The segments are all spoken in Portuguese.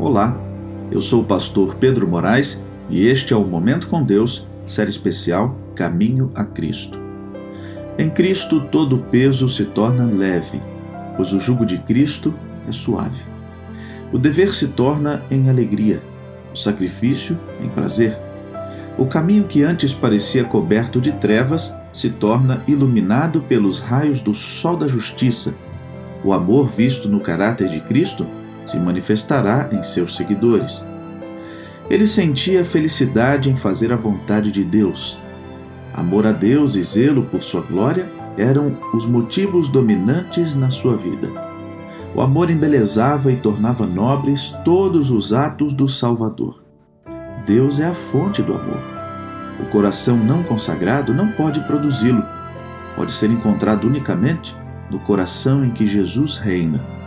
Olá, eu sou o pastor Pedro Moraes e este é o Momento com Deus, série especial Caminho a Cristo. Em Cristo todo o peso se torna leve, pois o jugo de Cristo é suave. O dever se torna em alegria, o sacrifício em prazer. O caminho que antes parecia coberto de trevas se torna iluminado pelos raios do sol da justiça. O amor visto no caráter de Cristo se manifestará em seus seguidores. Ele sentia felicidade em fazer a vontade de Deus. Amor a Deus e zelo por sua glória eram os motivos dominantes na sua vida. O amor embelezava e tornava nobres todos os atos do Salvador. Deus é a fonte do amor. O coração não consagrado não pode produzi-lo. Pode ser encontrado unicamente no coração em que Jesus reina.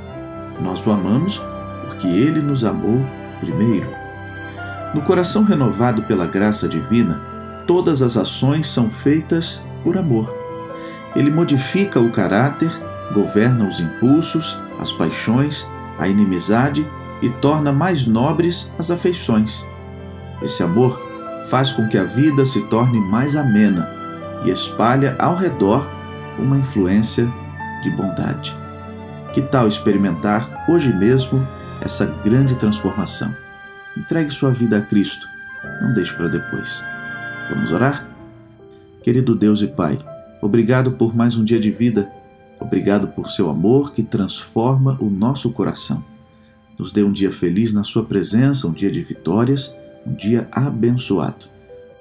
Nós o amamos porque ele nos amou primeiro. No coração renovado pela graça divina, todas as ações são feitas por amor. Ele modifica o caráter, governa os impulsos, as paixões, a inimizade e torna mais nobres as afeições. Esse amor faz com que a vida se torne mais amena e espalha ao redor uma influência de bondade. Que tal experimentar hoje mesmo essa grande transformação. Entregue sua vida a Cristo. Não deixe para depois. Vamos orar? Querido Deus e Pai, obrigado por mais um dia de vida. Obrigado por seu amor que transforma o nosso coração. Nos dê um dia feliz na Sua presença, um dia de vitórias, um dia abençoado.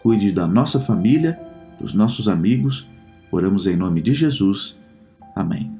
Cuide da nossa família, dos nossos amigos. Oramos em nome de Jesus. Amém.